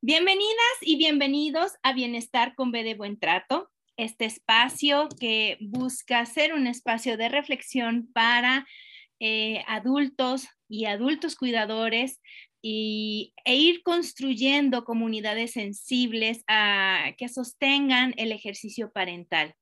Bienvenidas y bienvenidos a Bienestar con B de Buen Trato, este espacio que busca ser un espacio de reflexión para eh, adultos y adultos cuidadores y, e ir construyendo comunidades sensibles a, que sostengan el ejercicio parental.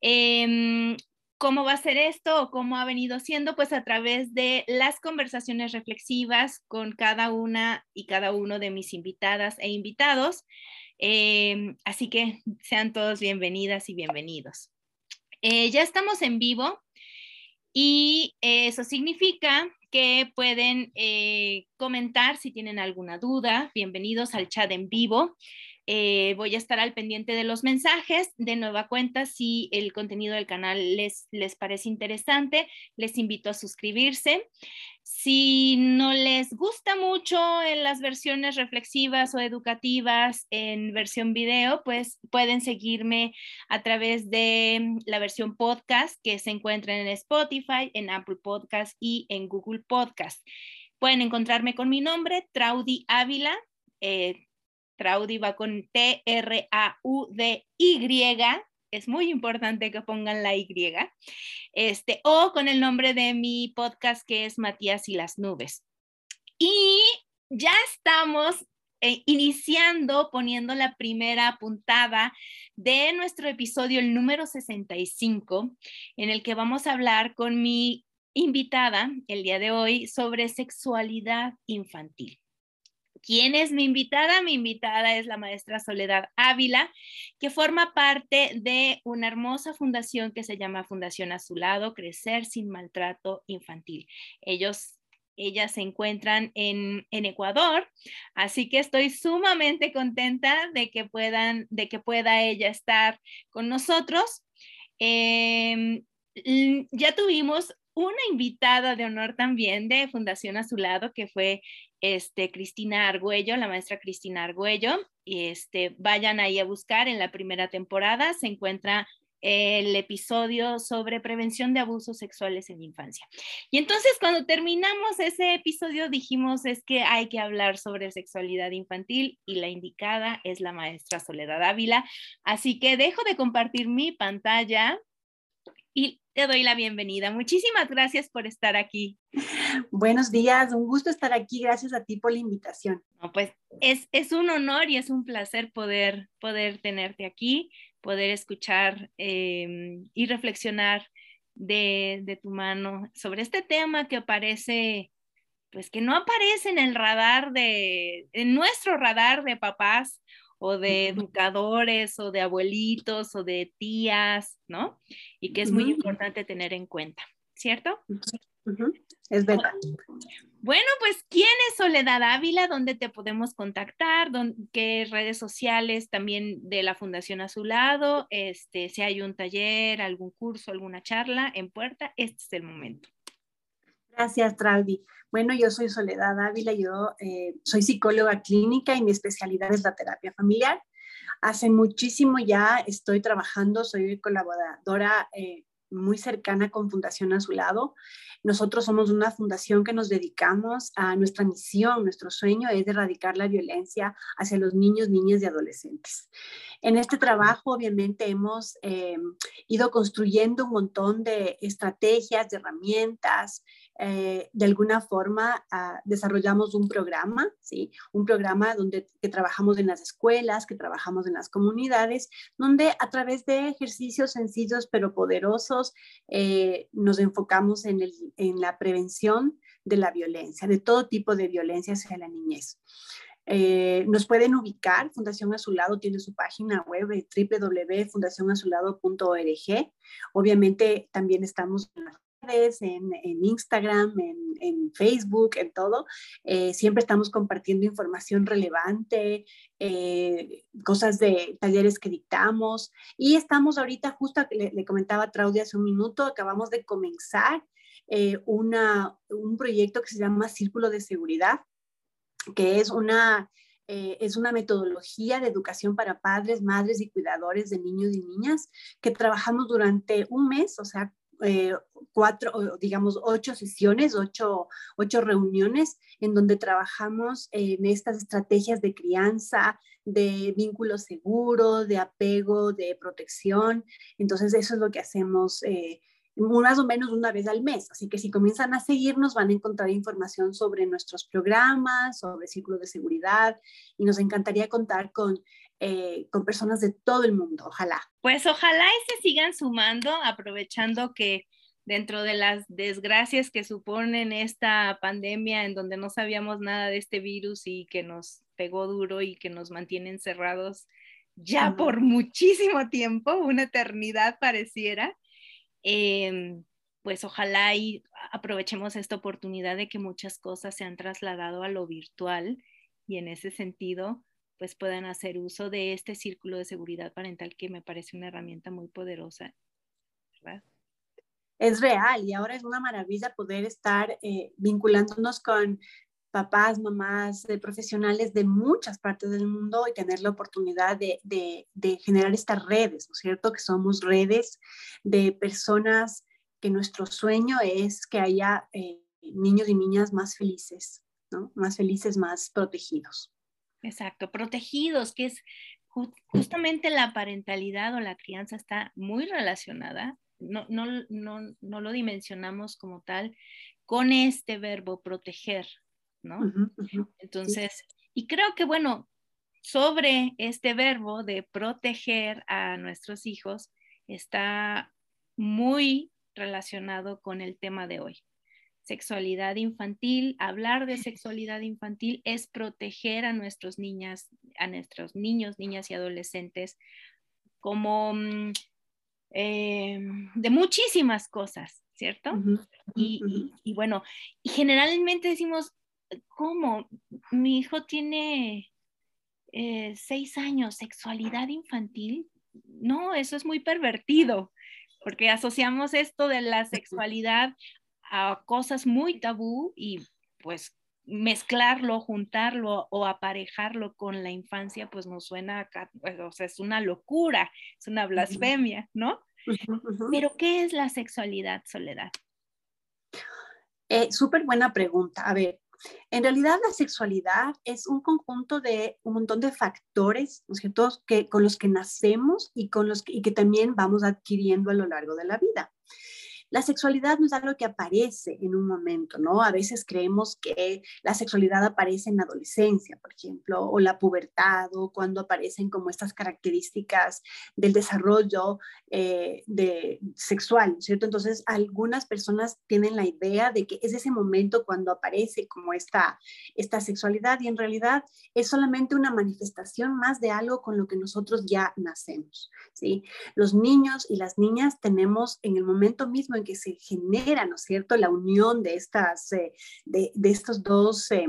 Em, ¿Cómo va a ser esto o cómo ha venido siendo? Pues a través de las conversaciones reflexivas con cada una y cada uno de mis invitadas e invitados. Em, así que sean todos bienvenidas y bienvenidos. Eh, ya estamos en vivo y eso significa que pueden eh, comentar si tienen alguna duda. Bienvenidos al chat en vivo. Eh, voy a estar al pendiente de los mensajes. De nueva cuenta, si el contenido del canal les, les parece interesante, les invito a suscribirse. Si no les gusta mucho en las versiones reflexivas o educativas en versión video, pues pueden seguirme a través de la versión podcast que se encuentra en Spotify, en Apple Podcast y en Google Podcast. Pueden encontrarme con mi nombre, Traudy Ávila. Eh, Traudy va con T-R-A-U-D-Y. Es muy importante que pongan la Y. Este, o con el nombre de mi podcast que es Matías y las nubes. Y ya estamos eh, iniciando, poniendo la primera puntada de nuestro episodio, el número 65, en el que vamos a hablar con mi invitada el día de hoy sobre sexualidad infantil. ¿Quién es mi invitada? Mi invitada es la maestra Soledad Ávila, que forma parte de una hermosa fundación que se llama Fundación Azulado, Crecer sin Maltrato Infantil. Ellos ellas se encuentran en, Ecuador, así que estoy sumamente contenta de que puedan, de que pueda ella estar con nosotros. Em, ya tuvimos una invitada de honor también de Fundación Azulado, que fue este, Cristina Argüello, la maestra Cristina Argüello. Y este, vayan ahí a buscar en la primera temporada, se encuentra el episodio sobre prevención de abusos sexuales en la infancia. Y entonces cuando terminamos ese episodio dijimos es que hay que hablar sobre sexualidad infantil y la indicada es la maestra Soledad Ávila. Así que dejo de compartir mi pantalla y te doy la bienvenida. Muchísimas gracias por estar aquí. Buenos días, un gusto estar aquí. Gracias a ti por la invitación. pues es, es un honor y es un placer poder, poder tenerte aquí, poder escuchar em, y reflexionar de, de tu mano sobre este tema que aparece pues que no aparece en el radar de, en nuestro radar de papás o de educadores o de abuelitos o de tías, ¿no? Y que es muy importante tener en cuenta, ¿cierto? Es verdad. Bueno, pues, ¿quién es Soledad Ávila? ¿Dónde te podemos contactar? ¿Qué redes sociales también de la Fundación a su lado? Este, si hay un taller, algún curso, alguna charla en puerta, este es el momento. Gracias, Traldi. Bueno, yo soy Soledad Ávila, yo eh, soy psicóloga clínica y mi especialidad es la terapia familiar. Hace muchísimo ya estoy trabajando, soy colaboradora eh, muy cercana con Fundación a su lado. Nosotros somos una fundación que nos dedicamos a nuestra misión, nuestro sueño es erradicar la violencia hacia los niños, niñas y adolescentes. En este trabajo, obviamente, hemos eh, ido construyendo un montón de estrategias, de herramientas, eh, de alguna forma ah, desarrollamos un programa, ¿sí? Un programa donde trabajamos en las escuelas, que trabajamos en las comunidades, donde a través de ejercicios sencillos pero poderosos eh, nos enfocamos en, el, en la prevención de la violencia, de todo tipo de violencia hacia la niñez. Eh, nos pueden ubicar, Fundación Azulado tiene su página web www.fundacionazulado.org. Obviamente también estamos en las redes, en, Instagram, en, Facebook, en todo. Eh, siempre estamos compartiendo información relevante, eh, cosas de talleres que dictamos. Y estamos ahorita, justo le, le comentaba a Traudia hace un minuto, acabamos de comenzar una, un proyecto que se llama Círculo de Seguridad que es una, eh, es una metodología de educación para padres, madres y cuidadores de niños y niñas que trabajamos durante un mes, o sea, eh, cuatro, digamos, ocho sesiones, ocho, ocho, reuniones en donde trabajamos en estas estrategias de crianza, de vínculo seguro, de apego, de protección. Entonces, eso es lo que hacemos eh, más o menos una vez al mes. Así que si comienzan a seguirnos, van a encontrar información sobre nuestros programas, sobre círculo de seguridad y nos encantaría contar con, eh, con personas de todo el mundo. Ojalá. Pues ojalá y se sigan sumando, aprovechando que dentro de las desgracias que suponen esta pandemia en donde no sabíamos nada de este virus y que nos pegó duro y que nos mantiene encerrados ya por muchísimo tiempo, una eternidad pareciera. Em, pues ojalá y aprovechemos esta oportunidad de que muchas cosas se han trasladado a lo virtual y en ese sentido pues puedan hacer uso de este círculo de seguridad parental que me parece una herramienta muy poderosa. Es real y ahora es una maravilla poder estar eh, vinculándonos con papás, mamás, de profesionales de muchas partes del mundo y tener la oportunidad de, generar estas redes, ¿no es cierto? Que somos redes de personas que nuestro sueño es que haya eh, niños y niñas más felices, ¿no? Más felices, más protegidos. Exacto, protegidos, que es justamente la parentalidad o la crianza está muy relacionada, no, no, no, no lo dimensionamos como tal, con este verbo proteger, ¿no? Entonces, y creo que, bueno, sobre este verbo de proteger a nuestros hijos está muy relacionado con el tema de hoy. Sexualidad infantil, hablar de sexualidad infantil es proteger a nuestros niñas, a nuestros niños, niñas y adolescentes como mm, eh, de muchísimas cosas, ¿cierto? y, y, bueno, y generalmente decimos, ¿cómo? Mi hijo tiene eh, seis años, sexualidad infantil. No, eso es muy pervertido, porque asociamos esto de la sexualidad a cosas muy tabú y pues mezclarlo, juntarlo o aparejarlo con la infancia, pues nos suena, pues, o sea, es una locura, es una blasfemia, ¿no? Pero ¿qué es la sexualidad, Soledad? Eh, Súper buena pregunta. A ver, en realidad la sexualidad es un conjunto de un montón de factores, ¿no es cierto?, que, con los que nacemos y, con los y que también vamos adquiriendo a lo largo de la vida. La sexualidad no es algo que aparece en un momento, ¿no? A veces creemos que la sexualidad aparece en la adolescencia, por ejemplo, o la pubertad, o cuando aparecen como estas características del desarrollo eh, de, sexual, ¿cierto? Entonces, algunas personas tienen la idea de que es ese momento cuando aparece como esta, esta sexualidad y en realidad es solamente una manifestación más de algo con lo que nosotros ya nacemos, ¿sí? Los niños y las niñas tenemos en el momento mismo que se genera, ¿no es cierto?, la unión de, estas, eh, de, estos dos eh,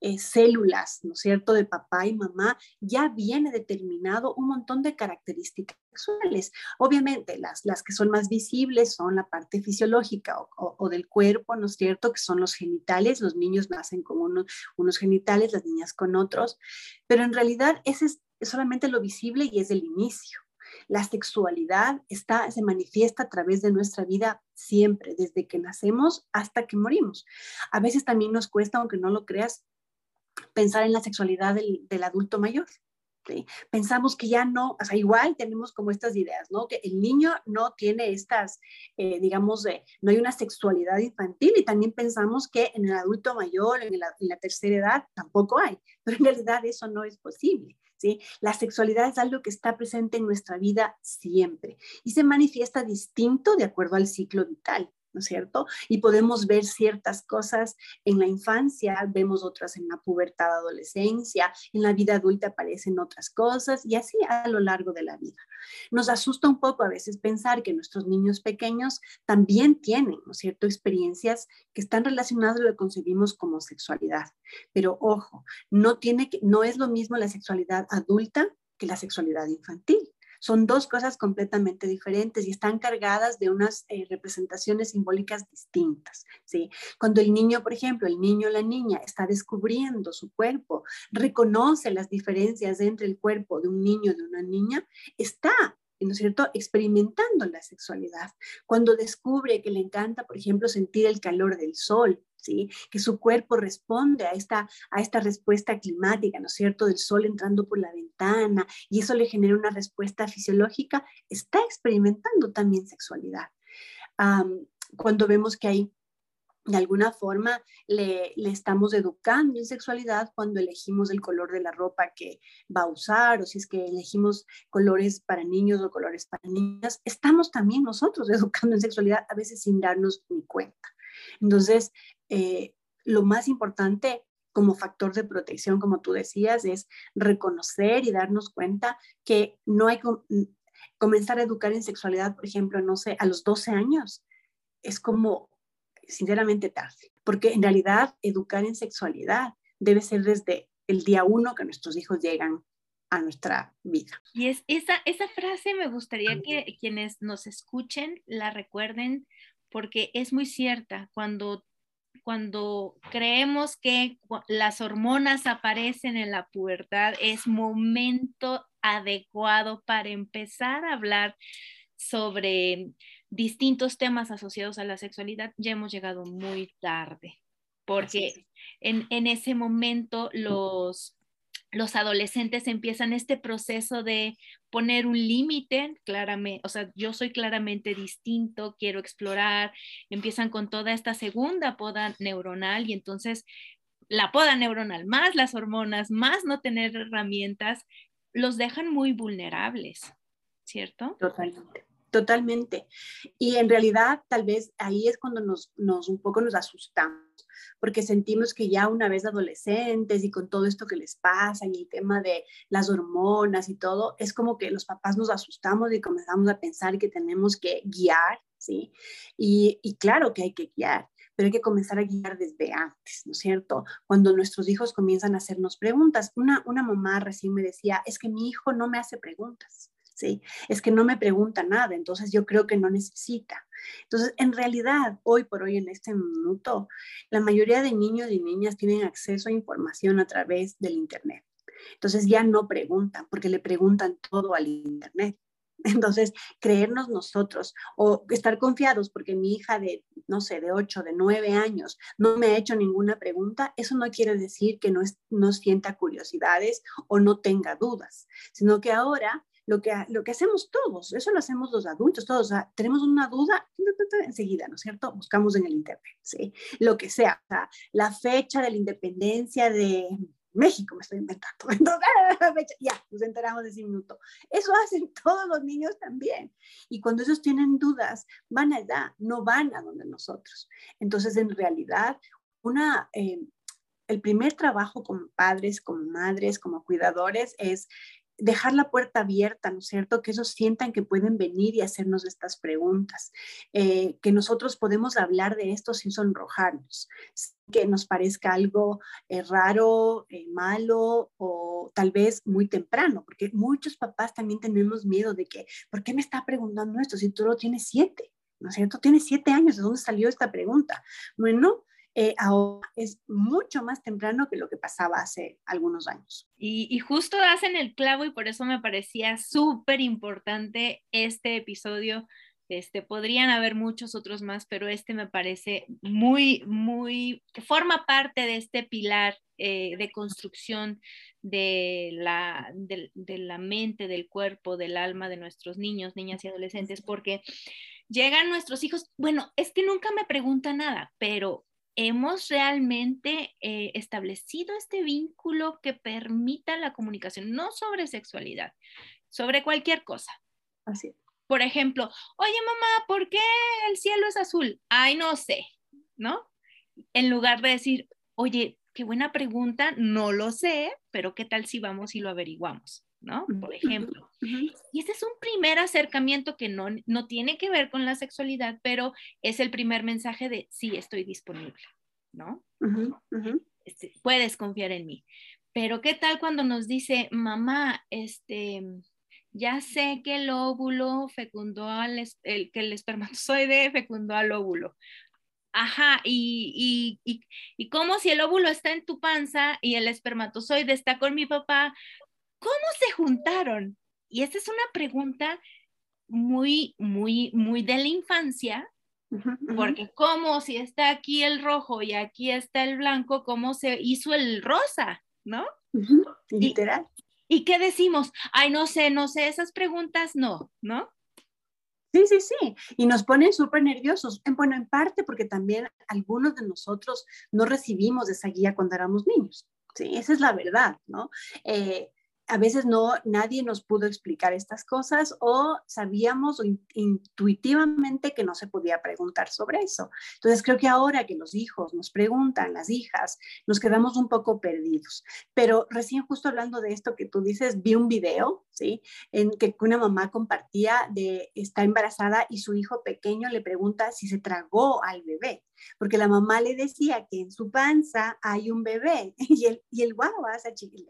eh, células, ¿no es cierto?, de papá y mamá, ya viene determinado un montón de características sexuales. Obviamente, las, las que son más visibles son la parte fisiológica o, del cuerpo, ¿no es cierto?, que son los genitales. Los niños nacen con unos, unos genitales, las niñas con otros, pero en realidad ese es solamente lo visible y es el inicio. La sexualidad está, se manifiesta a través de nuestra vida siempre, desde que nacemos hasta que morimos. A veces también nos cuesta, aunque no lo creas, pensar en la sexualidad del, adulto mayor. Pensamos que ya no, o sea, igual tenemos como estas ideas, ¿no? Que el niño no tiene estas, eh, digamos, no hay una sexualidad infantil y también pensamos que en el adulto mayor, en la, en la tercera edad, tampoco hay, pero en realidad eso no es posible. ¿Sí? La sexualidad es algo que está presente en nuestra vida siempre y se manifiesta distinto de acuerdo al ciclo vital. ¿No es cierto? Y podemos ver ciertas cosas en la infancia, vemos otras en la pubertad, adolescencia, en la vida adulta aparecen otras cosas y así a lo largo de la vida. Nos asusta un poco a veces pensar que nuestros niños pequeños también tienen, ¿no es cierto?, experiencias que están relacionadas lo que concebimos como sexualidad. Pero ojo, no, tiene que, no es lo mismo la sexualidad adulta que la sexualidad infantil. Son dos cosas completamente diferentes y están cargadas de unas eh, representaciones simbólicas distintas. ¿sí? Cuando el niño, por ejemplo, el niño o la niña está descubriendo su cuerpo, reconoce las diferencias entre el cuerpo de un niño y de una niña, está ¿no es cierto?, experimentando la sexualidad. Cuando descubre que le encanta, por ejemplo, sentir el calor del sol, que su cuerpo responde a esta, a esta respuesta climática, ¿no es cierto?, del sol entrando por la ventana y eso le genera una respuesta fisiológica, está experimentando también sexualidad. cuando vemos que hay de alguna forma le, le, estamos educando en sexualidad cuando elegimos el color de la ropa que va a usar o si es que elegimos colores para niños o colores para niñas, estamos también nosotros educando en sexualidad a veces sin darnos ni cuenta. Entonces, eh, lo más importante como factor de protección, como tú decías, es reconocer y darnos cuenta que no hay que comenzar a educar en sexualidad, por ejemplo, no sé, a los 12 años. Es como, sinceramente, tarde, porque en realidad educar en sexualidad debe ser desde el día uno que nuestros hijos llegan a nuestra vida. Y es esa, esa frase me gustaría que quienes nos escuchen la recuerden porque es muy cierta. Cuando cuando creemos que las hormonas aparecen en la pubertad, es momento adecuado para empezar a hablar sobre distintos temas asociados a la sexualidad, ya hemos llegado muy tarde, porque en, en ese momento los los adolescentes empiezan este proceso de poner un límite, claramente, o sea, yo soy claramente distinto, quiero explorar, empiezan con toda esta segunda poda neuronal y entonces la poda neuronal más las hormonas, más no tener herramientas, los dejan muy vulnerables, ¿cierto? Totalmente. Totalmente. Y en realidad, tal vez ahí es cuando nos, nos un poco nos asustamos porque sentimos que ya una vez adolescentes y con todo esto que les pasa y el tema de las hormonas y todo, es como que los papás nos asustamos y comenzamos a pensar que tenemos que guiar, ¿sí? Y, y claro que hay que guiar, pero hay que comenzar a guiar desde antes, ¿no es cierto? Cuando nuestros hijos comienzan a hacernos preguntas. Una, una mamá recién me decía, es que mi hijo no me hace preguntas. Es que no me pregunta nada, entonces yo creo que no necesita. Entonces, en realidad, hoy por hoy, en este minuto, la mayoría de niños y niñas tienen acceso a información a través del Internet. Entonces ya no preguntan, porque le preguntan todo al Internet. Entonces, creernos nosotros o estar confiados porque mi hija de, no sé, de 8, de 9 años no me ha hecho ninguna pregunta, eso no quiere decir que no, no sienta curiosidades o no tenga dudas, sino que ahora lo que, lo que hacemos todos, eso lo hacemos los adultos, todos, tenemos una duda, enseguida, ¿no es cierto? Buscamos en el Internet, ¿sí? Lo que sea, la fecha de la independencia de México, me estoy inventando, entonces, ya, nos enteramos de ese minuto. Eso hacen todos los niños también. Y cuando ellos tienen dudas, van allá, no van a donde nosotros. Entonces, en realidad, una... Eh, el primer trabajo como padres, como madres, como cuidadores es dejar la puerta abierta, ¿no es cierto? Que ellos sientan que pueden venir y hacernos estas preguntas, eh, que nosotros podemos hablar de esto sin sonrojarnos, que nos parezca algo eh, raro, eh, malo o tal vez muy temprano, porque muchos papás también tenemos miedo de que, ¿por qué me está preguntando esto si tú lo tienes siete? ¿No es cierto? Tienes siete años, ¿de dónde salió esta pregunta? Bueno, eh, ahora es mucho más temprano que lo que pasaba hace algunos años. Y, justo hacen el clavo y por eso me parecía súper importante este episodio. Este, podrían haber muchos otros más, pero este me parece muy, muy, que forma parte de este pilar eh, de construcción de la, de, de la mente, del cuerpo, del alma de nuestros niños, niñas y adolescentes, porque llegan nuestros hijos, bueno, es que nunca me preguntan nada, pero hemos realmente eh, establecido este vínculo que permita la comunicación, no sobre sexualidad, sobre cualquier cosa. Así. Por ejemplo, oye mamá, ¿por qué el cielo es azul? Ay, no sé, ¿no? En lugar de decir, oye, qué buena pregunta, no lo sé, pero ¿qué tal si vamos y lo averiguamos? ¿No? Por ejemplo. Y ese es un primer acercamiento que no, no tiene que ver con la sexualidad, pero es el primer mensaje de sí, estoy disponible, ¿no? Este, puedes confiar en mí. Pero ¿qué tal cuando nos dice, mamá, este, ya sé que el óvulo fecundó al, el, que el espermatozoide fecundó al óvulo. Ajá, y, y, y, y como si el óvulo está en tu panza y el espermatozoide está con mi papá, ¿cómo se juntaron? Y esta es una pregunta muy, muy, muy de la infancia, porque ¿cómo si está aquí el rojo y aquí está el blanco, cómo se hizo el rosa, ¿no? Literal. ¿Y, ¿Y qué decimos? Ay, no sé, no sé, esas preguntas no, ¿no? Sí, sí, sí. Y nos ponen súper nerviosos. Bueno, en parte porque también algunos de nosotros no recibimos esa guía cuando éramos niños. Sí, esa es la verdad, ¿no? Eh, a veces no, nadie nos pudo explicar estas cosas o sabíamos intuitivamente que no se podía preguntar sobre eso. Entonces creo que ahora que los hijos nos preguntan, las hijas, nos quedamos un poco perdidos. Pero recién justo hablando de esto que tú dices, vi un video, ¿sí? En que una mamá compartía de está embarazada y su hijo pequeño le pregunta si se tragó al bebé porque la mamá le decía que en su panza hay un bebé y el, y el guagua,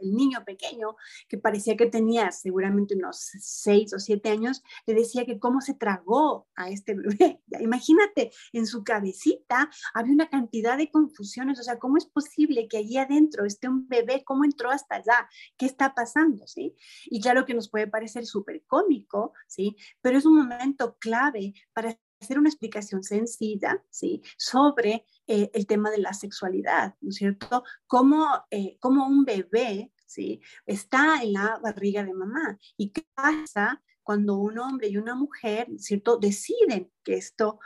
el niño pequeño, que parecía que tenía seguramente unos seis o siete años, le decía que cómo se tragó a este bebé. imagínate, en su cabecita había una cantidad de confusiones, o sea, ¿cómo es posible que allí adentro esté un bebé? ¿Cómo entró hasta allá? ¿Qué está pasando? ¿Sí? Y claro que nos puede parecer súper cómico, ¿sí? Pero es un momento clave para hacer una explicación sencilla, ¿sí? Sobre eh, el tema de la sexualidad, ¿no es cierto? Cómo, eh, un bebé, ¿sí? Está en la barriga de mamá y qué pasa cuando un hombre y una mujer, ¿cierto? Deciden que esto,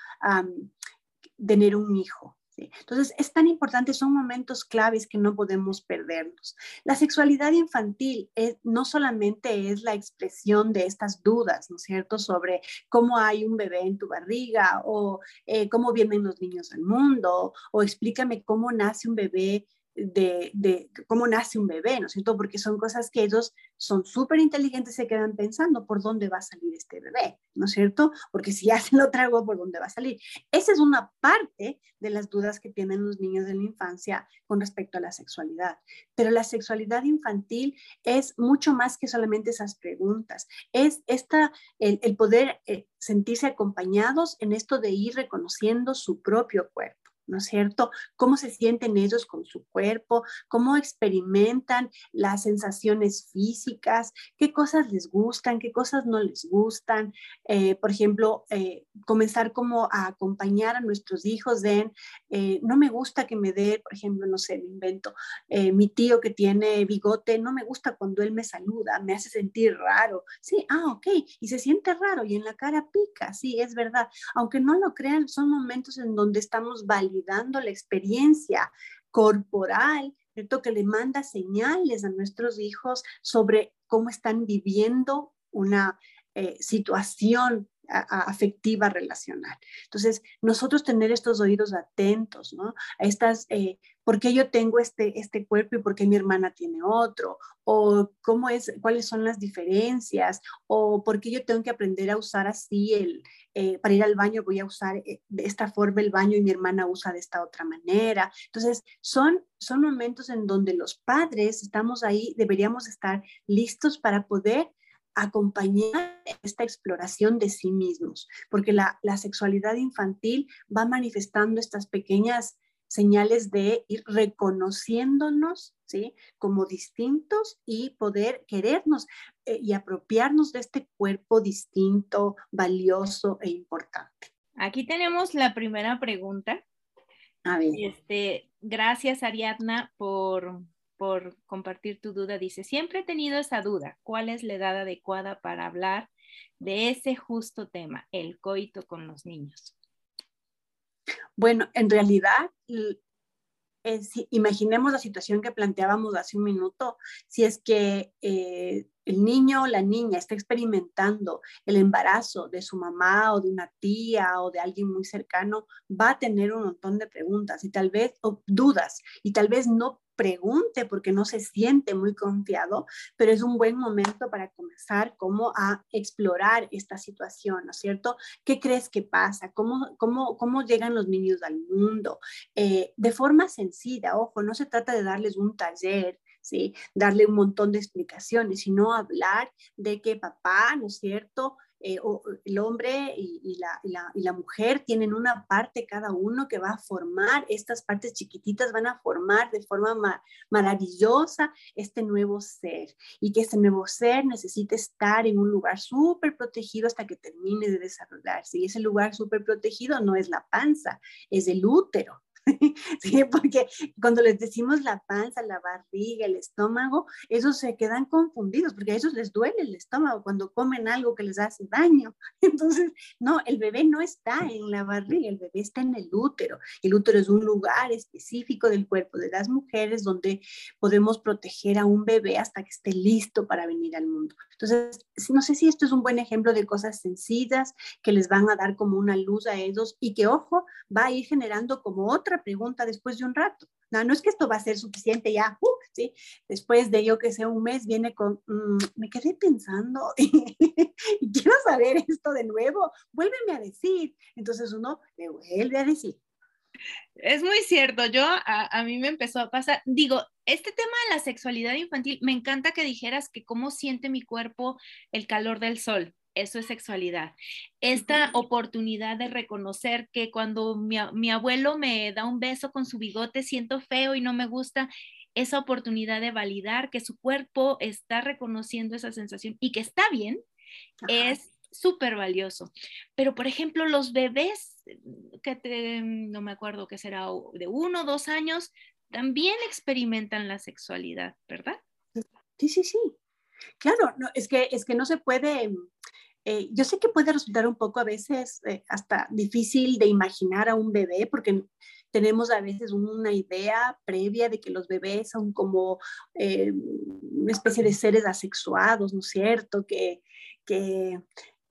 tener un hijo, entonces, es tan importante, son momentos claves que no podemos perdernos. La sexualidad infantil no solamente es la expresión de estas dudas, ¿no es cierto?, sobre cómo hay un bebé en tu barriga o eh, cómo vienen los niños al mundo o explícame cómo nace un bebé de, cómo nace un bebé, ¿no es cierto? Porque son cosas que ellos son súper inteligentes, se quedan pensando por dónde va a salir este bebé, ¿no es cierto? Porque si ya se lo trago, ¿por dónde va a salir? Esa es una parte de las dudas que tienen los niños de la infancia con respecto a la sexualidad. Pero la sexualidad infantil es mucho más que solamente esas preguntas. Es esta, el, poder eh, sentirse acompañados en esto de ir reconociendo su propio cuerpo. ¿No es cierto? ¿Cómo se sienten ellos con su cuerpo? ¿Cómo experimentan las sensaciones físicas? ¿Qué cosas les gustan? ¿Qué cosas no les gustan? Eh, por ejemplo, eh, comenzar como a acompañar a nuestros hijos en, eh, no me gusta que me dé, por ejemplo, no sé, me invento, mi tío que tiene bigote, no me gusta cuando él me saluda, me hace sentir raro. Sí, ah, ok, y se siente raro y en la cara pica, sí, es verdad. Aunque no lo crean, son momentos en donde estamos validando dando la experiencia corporal. Que le manda señales a nuestros hijos sobre cómo están viviendo una eh, situación afectiva relacional. Entonces, nosotros tener estos oídos atentos, ¿no? A estas, eh, ¿por qué yo tengo este, este cuerpo y por qué mi hermana tiene otro? O cómo es, cuáles son las diferencias, o por qué yo tengo que aprender a usar así el, eh, para ir al baño voy a usar eh, de esta forma el baño y mi hermana usa de esta otra manera. Entonces, son, son momentos en donde los padres estamos ahí, deberíamos estar listos para poder acompañar esta exploración de sí mismos, porque la, sexualidad infantil va manifestando estas pequeñas señales de ir reconociéndonos, ¿sí? Como distintos y poder querernos eh, y apropiarnos de este cuerpo distinto, valioso e importante. Aquí tenemos la primera pregunta. A ver. Este, gracias, Ariadna, por, por compartir tu duda. Dice, siempre he tenido esa duda. ¿Cuál es la edad adecuada para hablar de ese justo tema, el coito con los niños? Bueno, en realidad, imaginemos la situación que planteábamos hace un minuto, si es que eh, el niño o la niña está experimentando el embarazo de su mamá o de una tía o de alguien muy cercano, va a tener un montón de preguntas y tal vez dudas y tal vez no pregunte porque no se siente muy confiado, pero es un buen momento para comenzar como a explorar esta situación, ¿no es cierto? ¿Qué crees que pasa? ¿Cómo, cómo, cómo llegan los niños al mundo? Eh, de forma sencilla, ojo, no se trata de darles un taller, ¿sí? Darle un montón de explicaciones, sino hablar de que papá, ¿no es cierto? Eh, el hombre y, la, mujer tienen una parte cada uno que va a formar, estas partes chiquititas van a formar de forma maravillosa este nuevo ser y que este nuevo ser necesita estar en un lugar súper protegido hasta que termine de desarrollarse. Y ese lugar súper protegido no es la panza, es el útero. ¿sí? Porque cuando les decimos la panza, la barriga, el estómago, esos se quedan confundidos porque a ellos les duele el estómago cuando comen algo que les hace daño. Entonces, no, el bebé no está en la barriga, el bebé está en el útero. El útero es un lugar específico del cuerpo de las mujeres donde podemos proteger a un bebé hasta que esté listo para venir al mundo. Entonces, no sé si esto es un buen ejemplo de cosas sencillas que les van a dar como una luz a ellos y que, ojo, va a ir generando como otra pregunta después de un rato. No, no es que esto va a ser suficiente ya, uh, ¿sí? Después de yo que sé, un mes viene con, mm, me quedé pensando y, quiero saber esto de nuevo, vuélveme a decir. Entonces uno le vuelve a decir. Es muy cierto, yo a, a, mí me empezó a pasar, digo, este tema de la sexualidad infantil, me encanta que dijeras que cómo siente mi cuerpo el calor del sol, eso es sexualidad. Esta oportunidad de reconocer que cuando mi, abuelo me da un beso con su bigote siento feo y no me gusta, esa oportunidad de validar que su cuerpo está reconociendo esa sensación y que está bien, es súper valioso. Pero, por ejemplo, los bebés, que no me acuerdo qué será, de uno o dos años, también experimentan la sexualidad, ¿verdad? Sí, sí, sí. Claro, no, es, que, es que no se puede, eh, yo sé que puede resultar un poco a veces eh, hasta difícil de imaginar a un bebé porque tenemos a veces una idea previa de que los bebés son como eh, una especie de seres asexuados, ¿no es cierto? Que, que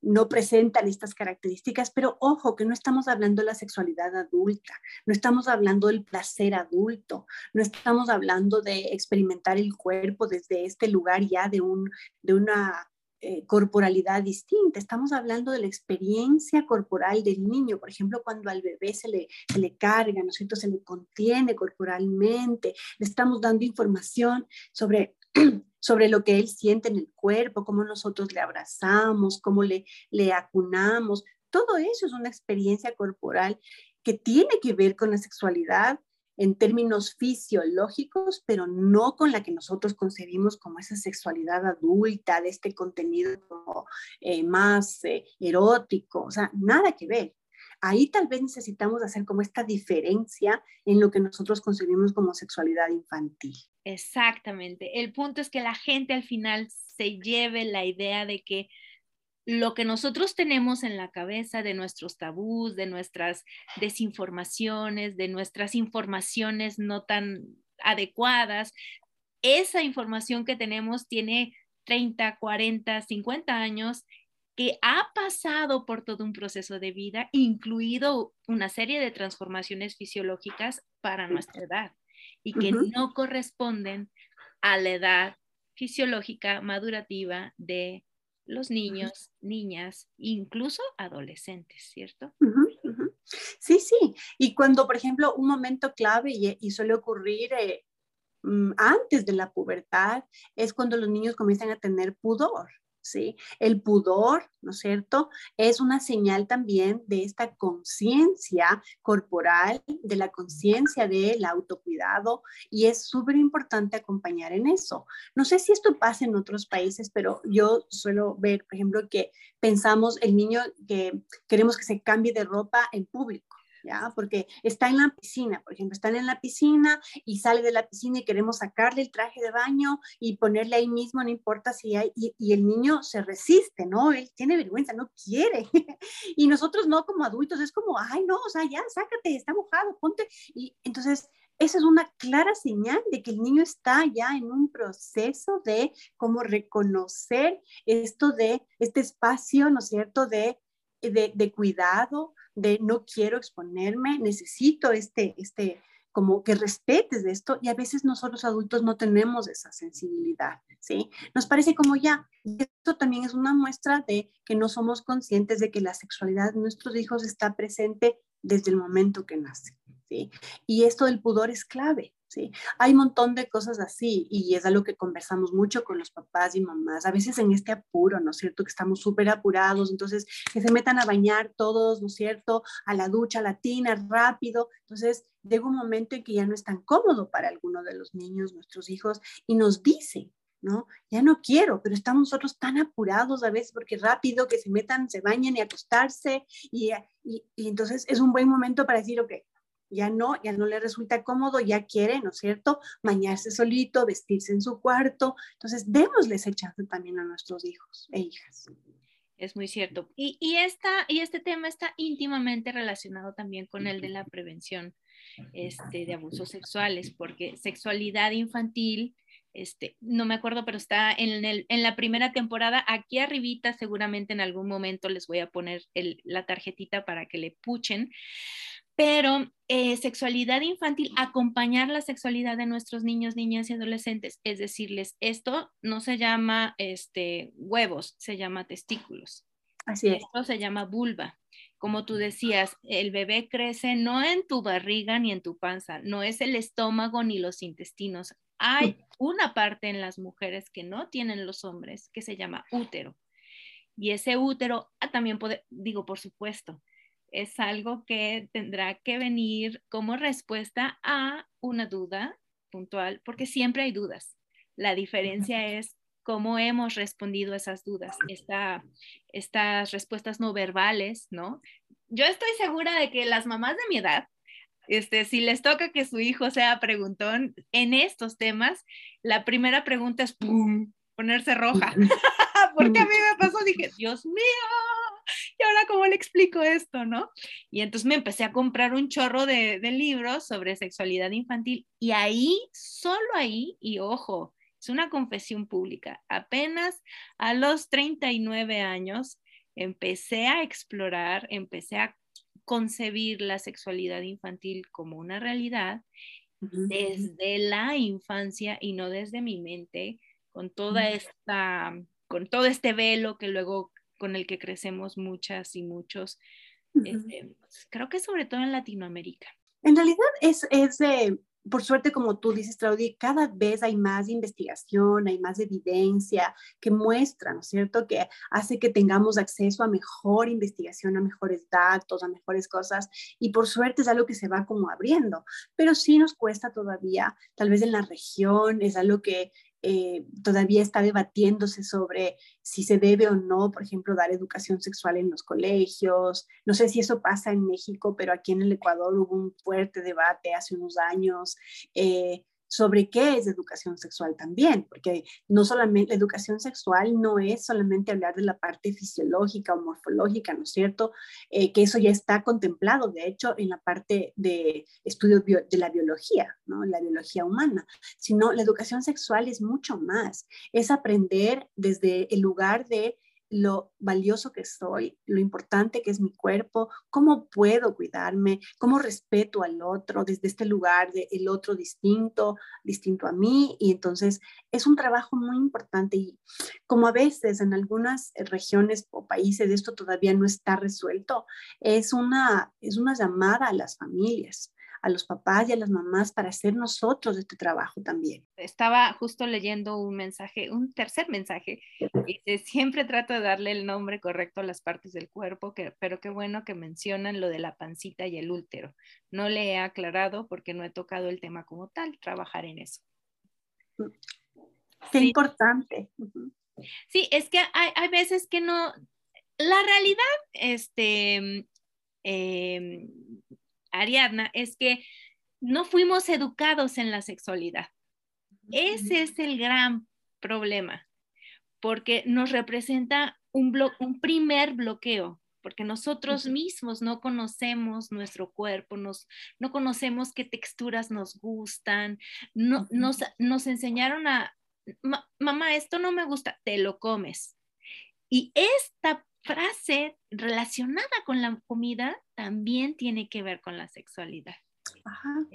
no presentan estas características, pero ojo, que no estamos hablando de la sexualidad adulta, no estamos hablando del placer adulto, no estamos hablando de experimentar el cuerpo desde este lugar ya de, un, de una eh, corporalidad distinta. Estamos hablando de la experiencia corporal del niño. Por ejemplo, cuando al bebé se le, carga, ¿no es cierto? Se le contiene corporalmente. Le estamos dando información sobre sobre lo que él siente en el cuerpo, cómo nosotros le abrazamos, cómo le, le acunamos. Todo eso es una experiencia corporal que tiene que ver con la sexualidad, en términos fisiológicos, pero no con la que nosotros concebimos como esa sexualidad adulta, de este contenido eh, más eh, erótico, o sea, nada que ver. Ahí tal vez necesitamos hacer como esta diferencia en lo que nosotros concebimos como sexualidad infantil. Exactamente. El punto es que la gente al final se lleve la idea de que lo que nosotros tenemos en la cabeza de nuestros tabús, de nuestras desinformaciones, de nuestras informaciones no tan adecuadas, esa información que tenemos tiene 30, 40, 50 años que ha pasado por todo un proceso de vida, incluido una serie de transformaciones fisiológicas para nuestra edad y que no corresponden a la edad fisiológica madurativa de los niños, niñas, incluso adolescentes, ¿cierto? Sí, sí. Y cuando, por ejemplo, un momento clave y, suele ocurrir eh, mm, antes de la pubertad es cuando los niños comienzan a tener pudor. El pudor, ¿no es cierto? Es una señal también de esta conciencia corporal, de la conciencia del autocuidado y es súper importante acompañar en eso. No sé si esto pasa en otros países, pero yo suelo ver, por ejemplo, que pensamos el niño que queremos que se cambie de ropa en público. ¿Ya? Porque está en la piscina, por ejemplo, están en la piscina y sale de la piscina y queremos sacarle el traje de baño y ponerle ahí mismo, no importa si hay, y, y el niño se resiste, ¿no? Él tiene vergüenza, no quiere. y nosotros no como adultos, es como, ay, no, o sea, ya, sácate, está mojado, ponte. Y entonces esa es una clara señal de que el niño está ya en un proceso de cómo reconocer esto de este espacio, ¿no es cierto?, de, de, cuidado, de no quiero exponerme, necesito este, este, como que respetes de esto y a veces nosotros adultos no tenemos esa sensibilidad, ¿sí? Nos parece como ya, esto también es una muestra de que no somos conscientes de que la sexualidad de nuestros hijos está presente desde el momento que nace, Y esto del pudor es clave, ¿sí? Hay un montón de cosas así y es algo que conversamos mucho con los papás y mamás, a veces en este apuro, ¿no es cierto? Que estamos súper apurados, entonces que se metan a bañar todos, ¿no es cierto? A la ducha, latina rápido, entonces llega un momento en que ya no es tan cómodo para alguno de los niños, nuestros hijos, y nos dicen, ¿no? Ya no quiero, pero estamos nosotros tan apurados a veces porque rápido que se metan, se bañen y acostarse y, y, y entonces es un buen momento para decir, ok, ya no, ya no le resulta cómodo, ya quiere, ¿no es cierto?, bañarse solito, vestirse en su cuarto. Entonces, démosle ese chance también a nuestros hijos e hijas. Es muy cierto. Y, y, esta, y este tema está íntimamente relacionado también con el de la prevención este, de abusos sexuales, porque sexualidad infantil, este, no me acuerdo, pero está en, el, en la primera temporada, aquí arribita seguramente en algún momento les voy a poner el, la tarjetita para que le puchen, pero eh, sexualidad infantil, acompañar la sexualidad de nuestros niños, niñas y adolescentes, es decirles, esto no se llama este, huevos, se llama testículos. Así es. Esto se llama vulva. Como tú decías, el bebé crece no en tu barriga ni en tu panza, no es el estómago ni los intestinos. Hay una parte en las mujeres que no tienen los hombres que se llama útero. Y ese útero ah, también puede, digo, por supuesto, es algo que tendrá que venir como respuesta a una duda puntual, porque siempre hay dudas. La diferencia es cómo hemos respondido a esas dudas, estas respuestas no verbales, ¿no? Yo estoy segura de que las mamás de mi edad, este, si les toca que su hijo sea preguntón en estos temas, la primera pregunta es ¡pum! ponerse roja. Porque a mí me pasó, dije, Dios mío, y ahora cómo le explico esto, ¿no? Y entonces me empecé a comprar un chorro de, de libros sobre sexualidad infantil y ahí, solo ahí, y ojo, es una confesión pública, apenas a los 39 años empecé a explorar, empecé a concebir la sexualidad infantil como una realidad desde la infancia y no desde mi mente, con toda esta, con todo este velo que luego con el que crecemos muchas y muchos, este, pues, creo que sobre todo en Latinoamérica. En realidad es, es por suerte, como tú dices, Claudia, cada vez hay más investigación, hay más evidencia que muestra, ¿no es cierto?, que hace que tengamos acceso a mejor investigación, a mejores datos, a mejores cosas, y por suerte es algo que se va como abriendo, pero sí nos cuesta todavía, tal vez en la región, es algo que eh, todavía está debatiéndose sobre si se debe o no, por ejemplo, dar educación sexual en los colegios. No sé si eso pasa en México, pero aquí en el Ecuador hubo un fuerte debate hace unos años. Eh, sobre qué es educación sexual también, porque no solamente la educación sexual no es solamente hablar de la parte fisiológica o morfológica, ¿no es cierto? Eh, que eso ya está contemplado, de hecho, en la parte de estudios de la biología, ¿no? La biología humana, sino la educación sexual es mucho más, es aprender desde el lugar de lo valioso que soy, lo importante que es mi cuerpo, cómo puedo cuidarme, cómo respeto al otro desde este lugar de el otro distinto, distinto a mí. Y entonces es un trabajo muy importante y como a veces en algunas regiones o países esto todavía no está resuelto, es una, es una llamada a las familias a los papás y a las mamás para hacer nosotros este trabajo también. Estaba justo leyendo un mensaje, un tercer mensaje, y siempre trato de darle el nombre correcto a las partes del cuerpo, que, pero qué bueno que mencionan lo de la pancita y el útero. No le he aclarado porque no he tocado el tema como tal, trabajar en eso. Qué importante. Sí, es que hay, hay veces que no, la realidad, este, eh, Ariadna, es que no fuimos educados en la sexualidad. Ese es el gran problema, porque nos representa un, un primer bloqueo, porque nosotros mismos no conocemos nuestro cuerpo, nos, no conocemos qué texturas nos gustan, no, nos, nos enseñaron a, mamá, esto no me gusta, te lo comes. Y esta frase relacionada con la comida también tiene que ver con la sexualidad. Ajá.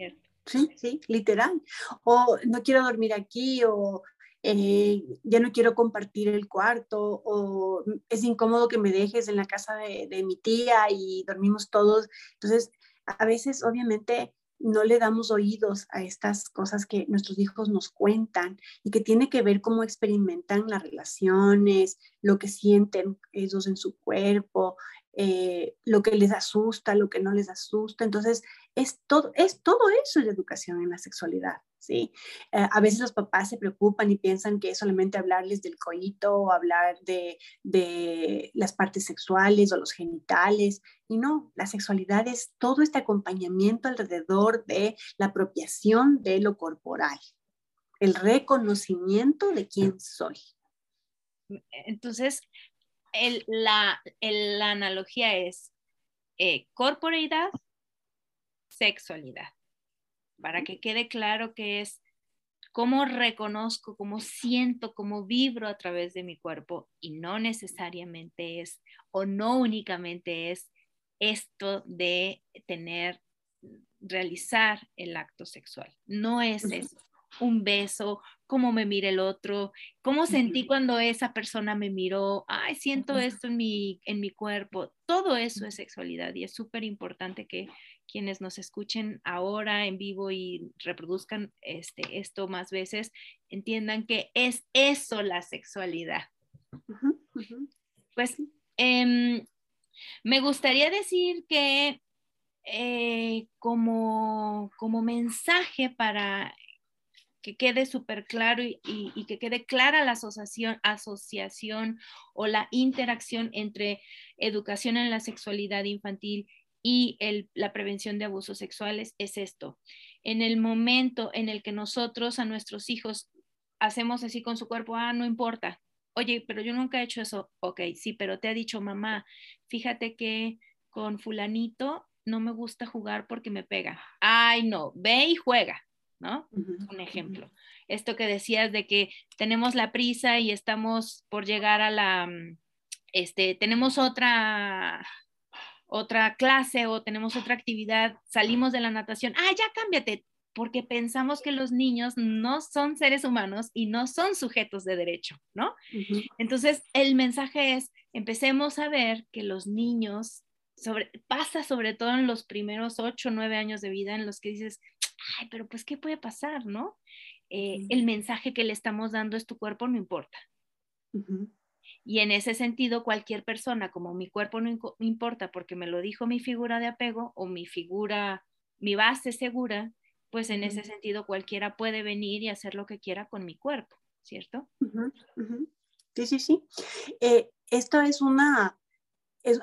Sí, sí, literal. O no quiero dormir aquí, o eh, ya no quiero compartir el cuarto, o es incómodo que me dejes en la casa de, de mi tía y dormimos todos. Entonces, a veces, obviamente, no le damos oídos a estas cosas que nuestros hijos nos cuentan y que tiene que ver cómo experimentan las relaciones, lo que sienten ellos en su cuerpo, eh, lo que les asusta, lo que no les asusta. Entonces, es todo, es todo eso de educación en la sexualidad, ¿sí? Eh, a veces los papás se preocupan y piensan que es solamente hablarles del coito o hablar de, de las partes sexuales o los genitales, y no, la sexualidad es todo este acompañamiento alrededor de la apropiación de lo corporal, el reconocimiento de quién soy. Entonces, la, analogía es eh, corporeidad, sexualidad, para que quede claro que es cómo reconozco, cómo siento, cómo vibro a través de mi cuerpo y no necesariamente es o no únicamente es esto de tener, realizar el acto sexual. No es eso un beso, cómo me mira el otro, cómo sentí cuando esa persona me miró, ay, siento esto en mi, en mi cuerpo. Todo eso es sexualidad y es súper importante que quienes nos escuchen ahora en vivo y reproduzcan este, esto más veces, entiendan que es eso la sexualidad. Pues em, me gustaría decir que eh, como, como mensaje para que quede súper claro y, que quede clara la asociación, asociación o la interacción entre educación en la sexualidad infantil y la prevención de abusos sexuales es esto. En el momento en el que nosotros a nuestros hijos hacemos así con su cuerpo, ah, no importa. Oye, pero yo nunca he hecho eso. Ok, sí, pero te ha dicho mamá, fíjate que con fulanito no me gusta jugar porque me pega. Ay, no, ve y juega. ¿No? Un ejemplo. Esto que decías de que tenemos la prisa y estamos por llegar a la, mm, este, tenemos otra, otra clase o tenemos otra actividad, salimos de la natación, ah, ya cámbiate, porque pensamos que los niños no son seres humanos y no son sujetos de derecho, ¿no? Entonces, el mensaje es, empecemos a ver que los niños, sobre, pasa sobre todo en los primeros ocho o nueve años de vida en los que dices, ay, pero pues, ¿qué puede pasar, no? Eh, el mensaje que le estamos dando es tu cuerpo no importa. Y en ese sentido, cualquier persona, como mi cuerpo no importa porque me lo dijo mi figura de apego o mi figura, mi base segura, pues en ese sentido cualquiera puede venir y hacer lo que quiera con mi cuerpo, ¿cierto? Sí, sí, sí. Eh, esto es una,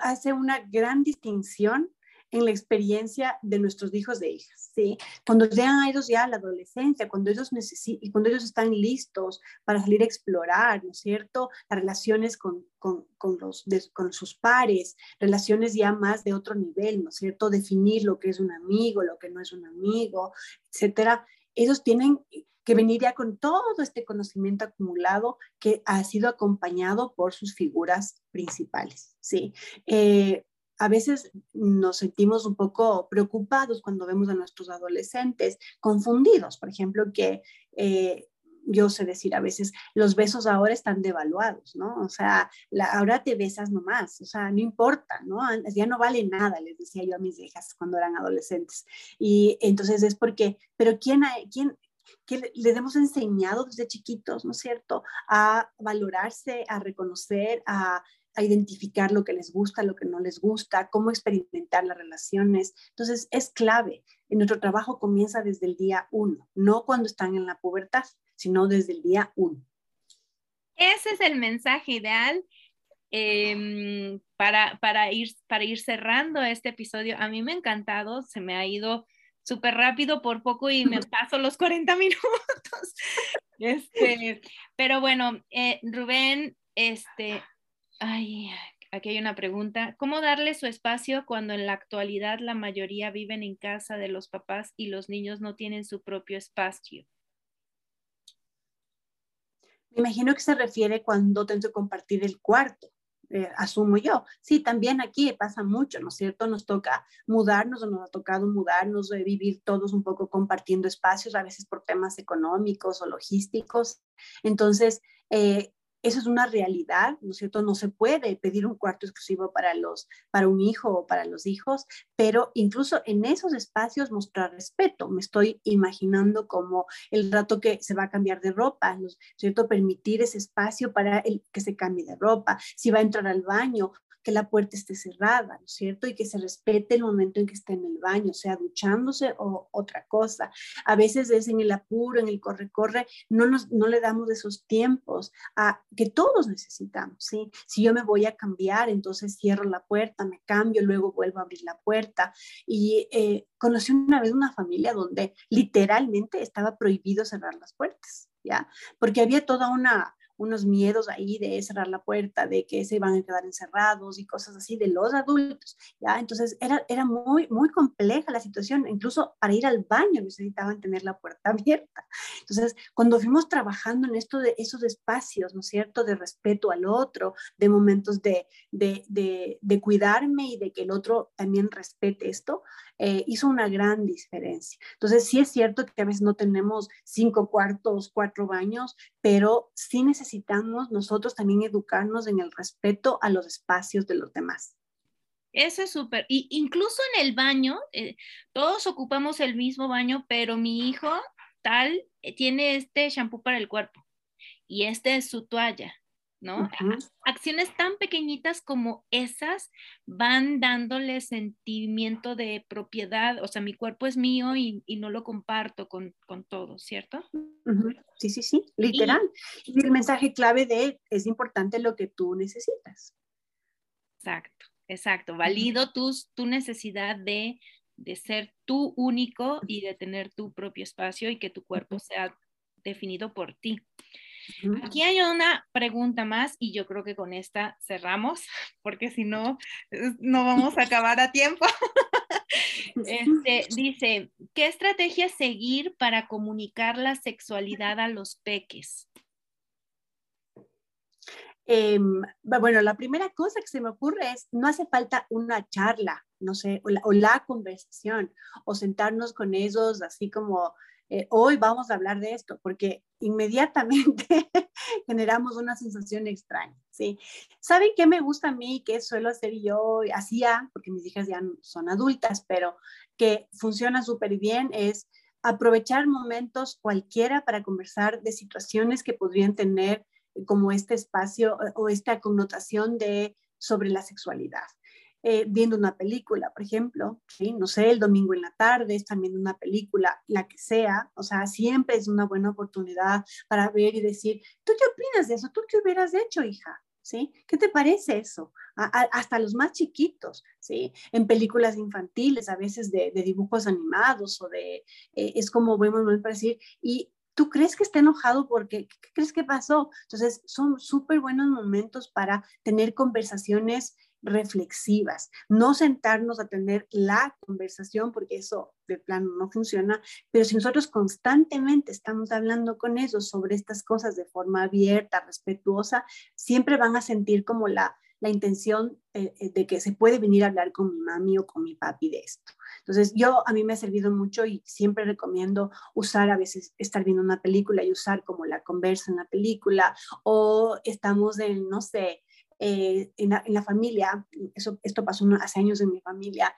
hace una gran distinción en la experiencia de nuestros hijos de hijas, ¿sí? Cuando llegan a ellos ya la adolescencia, cuando ellos necesitan, cuando ellos están listos para salir a explorar, ¿no es cierto? Las relaciones con, con, con los, con sus pares, relaciones ya más de otro nivel, ¿no es cierto? Definir lo que es un amigo, lo que no es un amigo, etcétera. Ellos tienen que venir ya con todo este conocimiento acumulado que ha sido acompañado por sus figuras principales, ¿sí? Eh, a veces nos sentimos un poco preocupados cuando vemos a nuestros adolescentes confundidos, por ejemplo, que eh, yo sé decir a veces, los besos ahora están devaluados, ¿no? O sea, ahora te besas nomás, o sea, no importa, ¿no? Ya no vale nada, les decía yo a mis hijas cuando eran adolescentes. Y entonces es porque, pero ¿quién, quién, que les hemos enseñado desde chiquitos, ¿no es cierto?, a valorarse, a reconocer, a, a identificar lo que les gusta, lo que no les gusta, cómo experimentar las relaciones. Entonces, es clave. En nuestro trabajo comienza desde el día uno, no cuando están en la pubertad, sino desde el día uno. Ese es el mensaje ideal em, para, para, ir, para ir cerrando este episodio. A mí me ha encantado, se me ha ido súper rápido por poco y me paso los 40 minutos. Este, pero bueno, eh, Rubén, este, Ay, aquí hay una pregunta. ¿Cómo darle su espacio cuando en la actualidad la mayoría viven en casa de los papás y los niños no tienen su propio espacio? Me imagino que se refiere cuando tengo que compartir el cuarto. Eh, asumo yo. Sí, también aquí pasa mucho, ¿no es cierto? Nos toca mudarnos o nos ha tocado mudarnos, de vivir todos un poco compartiendo espacios, a veces por temas económicos o logísticos. Entonces, eh, eso es una realidad, ¿no es cierto? No se puede pedir un cuarto exclusivo para, los, para un hijo o para los hijos, pero incluso en esos espacios mostrar respeto. Me estoy imaginando como el rato que se va a cambiar de ropa, ¿no es cierto? Permitir ese espacio para el, que se cambie de ropa, si va a entrar al baño, que la puerta esté cerrada, ¿no es cierto? Y que se respete el momento en que está en el baño, sea duchándose o otra cosa. A veces es en el apuro, en el corre-corre, no, nos, no le damos esos tiempos a, que todos necesitamos, ¿sí? Si yo me voy a cambiar, entonces cierro la puerta, me cambio, luego vuelvo a abrir la puerta. Y eh, conocí una vez una familia donde literalmente estaba prohibido cerrar las puertas, ¿ya? Porque había toda una unos miedos ahí de cerrar la puerta, de que se iban a quedar encerrados y cosas así de los adultos, ¿ya? Entonces era, era muy, muy compleja la situación, incluso para ir al baño necesitaban tener la puerta abierta. Entonces, cuando fuimos trabajando en esto de esos espacios, ¿no es cierto?, de respeto al otro, de momentos de, de, de, de cuidarme y de que el otro también respete esto, eh, hizo una gran diferencia. Entonces, sí es cierto que a veces no tenemos cinco cuartos, cuatro baños, pero sí necesitamos nosotros también educarnos en el respeto a los espacios de los demás. Eso es súper. Y incluso en el baño, eh, todos ocupamos el mismo baño, pero mi hijo tal eh, tiene este shampoo para el cuerpo y este es su toalla. ¿No? Acciones tan pequeñitas como esas van dándole sentimiento de propiedad, o sea, mi cuerpo es mío y, no lo comparto con, con todos, ¿cierto? Sí, sí, sí, literal. Y, el mensaje clave de es importante lo que tú necesitas. Exacto, exacto. Valido tus, tu necesidad de, de ser tú único y de tener tu propio espacio y que tu cuerpo sea definido por ti. Aquí hay una pregunta más y yo creo que con esta cerramos, porque si no, no vamos a acabar a tiempo. Este, dice, ¿qué estrategia seguir para comunicar la sexualidad a los peques? Em, bueno, la primera cosa que se me ocurre es, no hace falta una charla, no sé, o la conversación, o sentarnos con ellos así como eh, hoy vamos a hablar de esto, porque inmediatamente generamos una sensación extraña, ¿sí? ¿Saben qué me gusta a mí, qué suelo hacer yo, hacía, porque mis hijas ya son adultas, pero que funciona súper bien, es aprovechar momentos cualquiera para conversar de situaciones que podrían tener como este espacio o esta connotación de sobre la sexualidad. Eh, viendo una película, por ejemplo, ¿sí? no sé, el domingo en la tarde, están viendo una película, la que sea, o sea, siempre es una buena oportunidad para ver y decir, ¿tú qué opinas de eso? ¿Tú qué hubieras hecho, hija? ¿Sí? ¿Qué te parece eso? hasta los más chiquitos, ¿sí? En películas infantiles, a veces de, dibujos animados o de, eh, es como vemos para decir, y ¿Tú crees que está enojado porque qué crees que pasó? Entonces, son súper buenos momentos para tener conversaciones reflexivas, no sentarnos a tener la conversación, porque eso de plano no funciona, pero si nosotros constantemente estamos hablando con ellos sobre estas cosas de forma abierta, respetuosa, siempre van a sentir como la, la intención eh, eh, de que se puede venir a hablar con mi mami o con mi papi de esto. Entonces, yo a mí me ha servido mucho y siempre recomiendo usar a veces estar viendo una película y usar como la conversa en la película o estamos en, no sé, eh, en, la, familia, eso, esto pasó hace años en mi familia,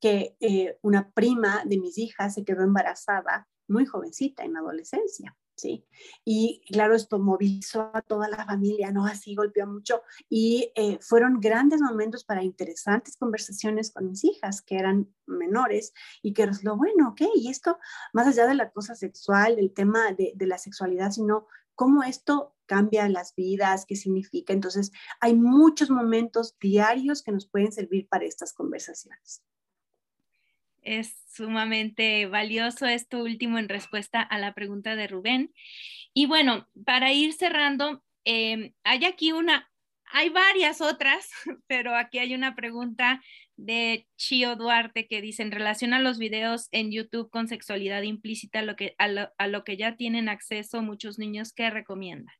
que eh, una prima de mis hijas se quedó embarazada muy jovencita, en la adolescencia. ¿sí? Y claro, esto movilizó a toda la familia, ¿no? Así golpeó mucho y eh, fueron grandes momentos para interesantes conversaciones con mis hijas, que eran menores, y que es lo bueno, ¿ok? Y esto, más allá de la cosa sexual, del tema de, de la sexualidad, sino cómo esto cambia las vidas, qué significa. Entonces, hay muchos momentos diarios que nos pueden servir para estas conversaciones. Es sumamente valioso esto último en respuesta a la pregunta de Rubén. Y bueno, para ir cerrando, em, hay aquí una, hay varias otras, pero aquí hay una pregunta de Chio Duarte que dice, en relación a los videos en YouTube con sexualidad implícita, lo que, a, lo, que ya tienen acceso muchos niños, ¿qué recomienda?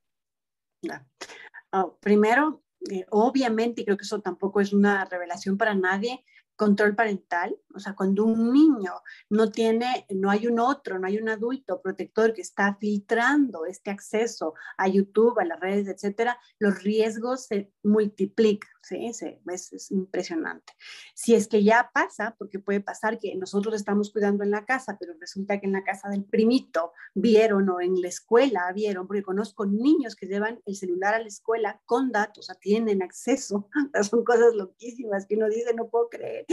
Oh, primero, eh, obviamente, y creo que eso tampoco es una revelación para nadie, control parental, o sea, cuando un niño no tiene, no hay un otro, no hay un adulto protector que está filtrando este acceso a YouTube, a las redes, etcétera, los riesgos se multiplican, ¿sí? es, impresionante. Si es que ya pasa, porque puede pasar que nosotros estamos cuidando en la casa, pero resulta que en la casa del primito vieron o en la escuela vieron, porque conozco niños que llevan el celular a la escuela con datos, o sea, tienen acceso, son cosas loquísimas que uno dice, no puedo creer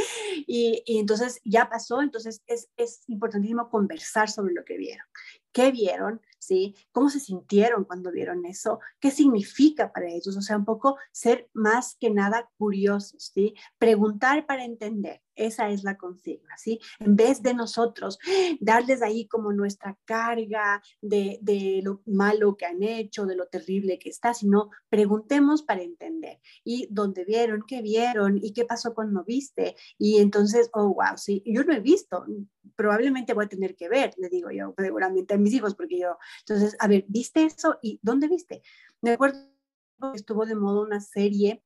y, entonces ya pasó, entonces es, es importantísimo conversar sobre lo que vieron. ¿Qué vieron? ¿Sí? ¿Cómo se sintieron cuando vieron eso? ¿Qué significa para ellos? O sea, un poco ser más que nada curiosos, ¿sí? Preguntar para entender. Esa es la consigna, ¿sí? En vez de nosotros darles ahí como nuestra carga de, lo malo que han hecho, de lo terrible que está, sino preguntemos para entender. Y dónde vieron, qué vieron y qué pasó cuando viste. Y entonces, oh, wow, sí, yo no he visto, probablemente voy a tener que ver, le digo yo seguramente a mis hijos, porque yo, entonces, a ver, ¿viste eso? ¿Y dónde viste? Me acuerdo estuvo de modo una serie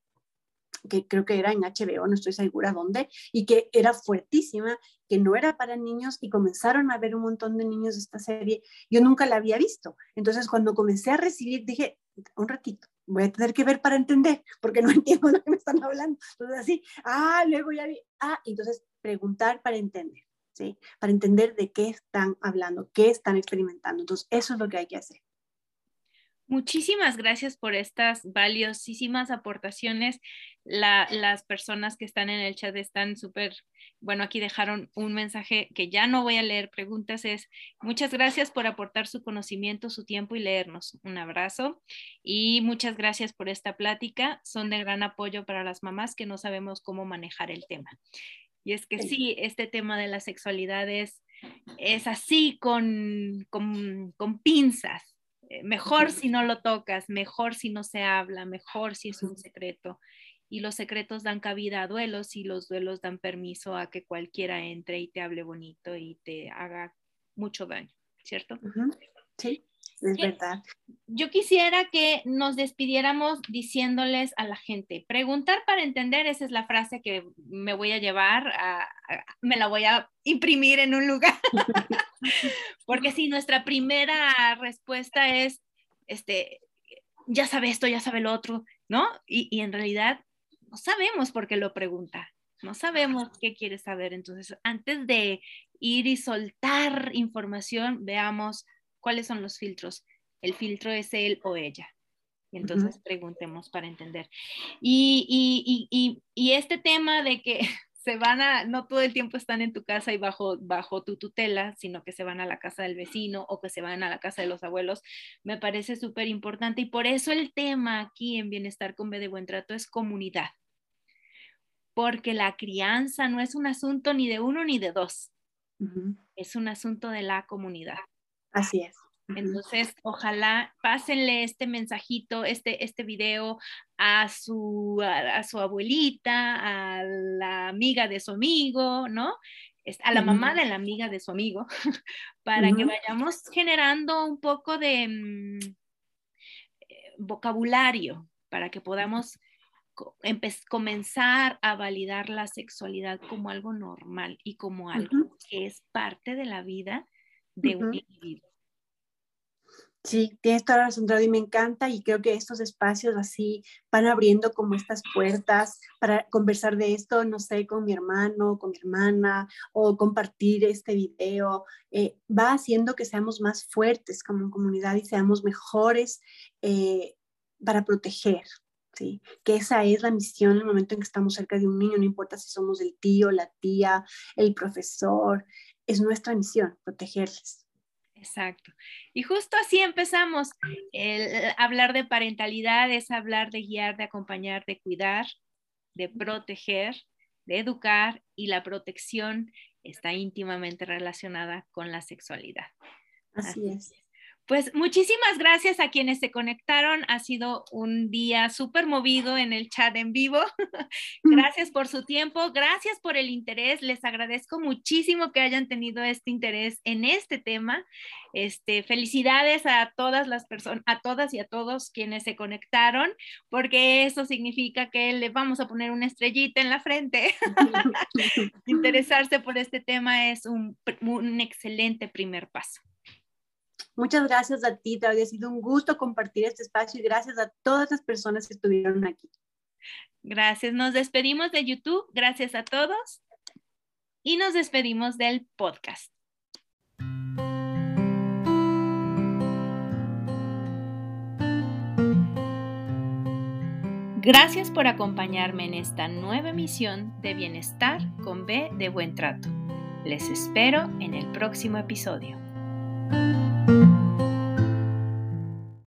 que creo que era en HBO, no estoy segura dónde, y que era fuertísima, que no era para niños y comenzaron a ver un montón de niños esta serie. Yo nunca la había visto. Entonces, cuando comencé a recibir, dije, un ratito, voy a tener que ver para entender, porque no entiendo lo que me están hablando. Entonces, así, ah, luego ya vi, ah, entonces preguntar para entender, ¿sí? Para entender de qué están hablando, qué están experimentando. Entonces, eso es lo que hay que hacer. Muchísimas gracias por estas valiosísimas aportaciones. las personas que están en el chat están súper, bueno, aquí dejaron un mensaje que ya no voy a leer preguntas, es muchas gracias por aportar su conocimiento, su tiempo y leernos. Un abrazo y muchas gracias por esta plática. Son de gran apoyo para las mamás que no sabemos cómo manejar el tema. Y es que sí, este tema de la sexualidad es, así con, con, con pinzas mejor si no lo tocas, mejor si no se habla, mejor si es un secreto. Y los secretos dan cabida a duelos y los duelos dan permiso a que cualquiera entre y te hable bonito y te haga mucho daño, ¿cierto? Sí. Es verdad. Yo quisiera que nos despidiéramos diciéndoles a la gente, preguntar para entender, esa es la frase que me voy a llevar, me la voy a imprimir en un lugar, porque si nuestra primera respuesta es, este, ya sabe esto, ya sabe lo otro, ¿no? Y, y en realidad no sabemos por qué lo pregunta, no sabemos qué quiere saber. Entonces, antes de ir y soltar información, veamos ¿Cuáles son los filtros? El filtro es él o ella. entonces preguntemos para entender. Y, este tema de que se van a, no todo el tiempo están en tu casa y bajo, bajo tu tutela, sino que se van a la casa del vecino o que se van a la casa de los abuelos, me parece súper importante. Y por eso el tema aquí en Bienestar con B de Buen Trato es comunidad. Porque la crianza no es un asunto ni de uno ni de dos. Es un asunto de la comunidad. Así es. Entonces, ojalá pásenle este mensajito, este, este video a su, a, su abuelita, a la amiga de su amigo, ¿no? A la mamá de la amiga de su amigo, para que vayamos generando un poco de mm, eh, vocabulario, para que podamos comenzar a validar la sexualidad como algo normal y como algo que es parte de la vida de un individuo. Sí, tienes toda la razón, y me encanta y creo que estos espacios así van abriendo como estas puertas para conversar de esto, no sé, con mi hermano, con mi hermana o compartir este video. Eh, va haciendo que seamos más fuertes como comunidad y seamos mejores eh, para proteger, ¿sí? Que esa es la misión en el momento en que estamos cerca de un niño, no importa si somos el tío, la tía, el profesor, es nuestra misión protegerles. Exacto. Y justo así empezamos. El hablar de parentalidad es hablar de guiar, de acompañar, de cuidar, de proteger, de educar y la protección está íntimamente relacionada con la sexualidad. Así, es. Pues muchísimas gracias a quienes se conectaron. Ha sido un día súper movido en el chat en vivo. gracias por su tiempo, gracias por el interés. Les agradezco muchísimo que hayan tenido este interés en este tema. Este, felicidades a todas las personas, a todas y a todos quienes se conectaron, porque eso significa que le vamos a poner una estrellita en la frente. Interesarse por este tema es un, un excelente primer paso. Muchas gracias a ti, Claudia. Ha sido un gusto compartir este espacio y gracias a todas las personas que estuvieron aquí. Gracias. Nos despedimos de YouTube. Gracias a todos. Y nos despedimos del podcast. Gracias por acompañarme en esta nueva emisión de Bienestar con B de Buen Trato. Les espero en el próximo episodio.